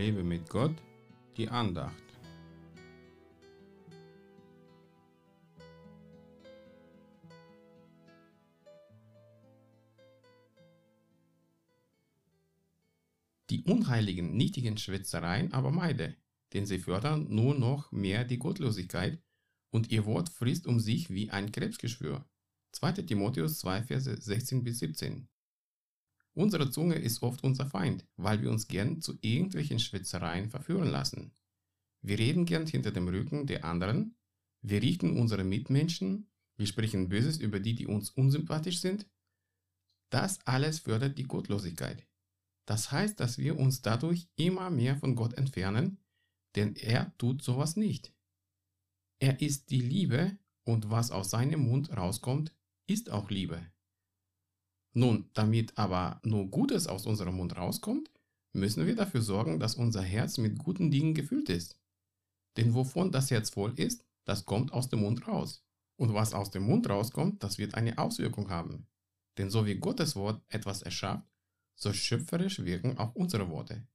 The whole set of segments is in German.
Lebe mit Gott, die Andacht. Die unheiligen, nichtigen Schwätzereien aber meide, denn sie fördern nur noch mehr die Gottlosigkeit und ihr Wort frisst um sich wie ein Krebsgeschwür. 2. Timotheus 2, Verse 16 bis 17. Unsere Zunge ist oft unser Feind, weil wir uns gern zu irgendwelchen Schwätzereien verführen lassen. Wir reden gern hinter dem Rücken der anderen, wir richten unsere Mitmenschen, wir sprechen Böses über die, die uns unsympathisch sind. Das alles fördert die Gottlosigkeit. Das heißt, dass wir uns dadurch immer mehr von Gott entfernen, denn er tut sowas nicht. Er ist die Liebe und was aus seinem Mund rauskommt, ist auch Liebe. Nun, damit aber nur Gutes aus unserem Mund rauskommt, müssen wir dafür sorgen, dass unser Herz mit guten Dingen gefüllt ist. Denn wovon das Herz voll ist, das kommt aus dem Mund raus. Und was aus dem Mund rauskommt, das wird eine Auswirkung haben. Denn so wie Gottes Wort etwas erschafft, so schöpferisch wirken auch unsere Worte.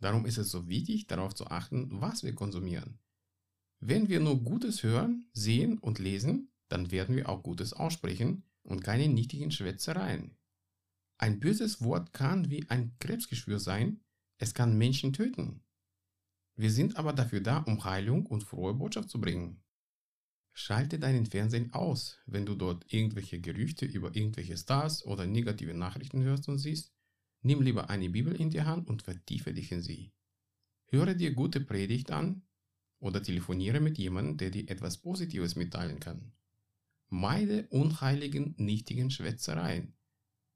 Darum ist es so wichtig, darauf zu achten, was wir konsumieren. Wenn wir nur Gutes hören, sehen und lesen, dann werden wir auch Gutes aussprechen und keine nichtigen Schwätzereien. Ein böses Wort kann wie ein Krebsgeschwür sein, es kann Menschen töten. Wir sind aber dafür da, um Heilung und frohe Botschaft zu bringen. Schalte deinen Fernsehen aus, wenn du dort irgendwelche Gerüchte über irgendwelche Stars oder negative Nachrichten hörst und siehst. Nimm lieber eine Bibel in die Hand und vertiefe dich in sie. Höre dir gute Predigt an oder telefoniere mit jemandem, der dir etwas Positives mitteilen kann. Meide unheiligen, nichtigen Schwätzereien.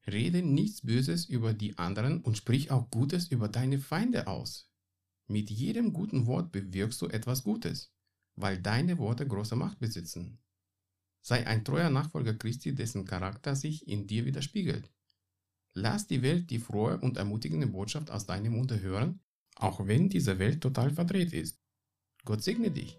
Rede nichts Böses über die anderen und sprich auch Gutes über deine Feinde aus. Mit jedem guten Wort bewirkst du etwas Gutes, weil deine Worte große Macht besitzen. Sei ein treuer Nachfolger Christi, dessen Charakter sich in dir widerspiegelt. Lass die Welt die frohe und ermutigende Botschaft aus deinem Munde hören, auch wenn diese Welt total verdreht ist. Gott segne dich.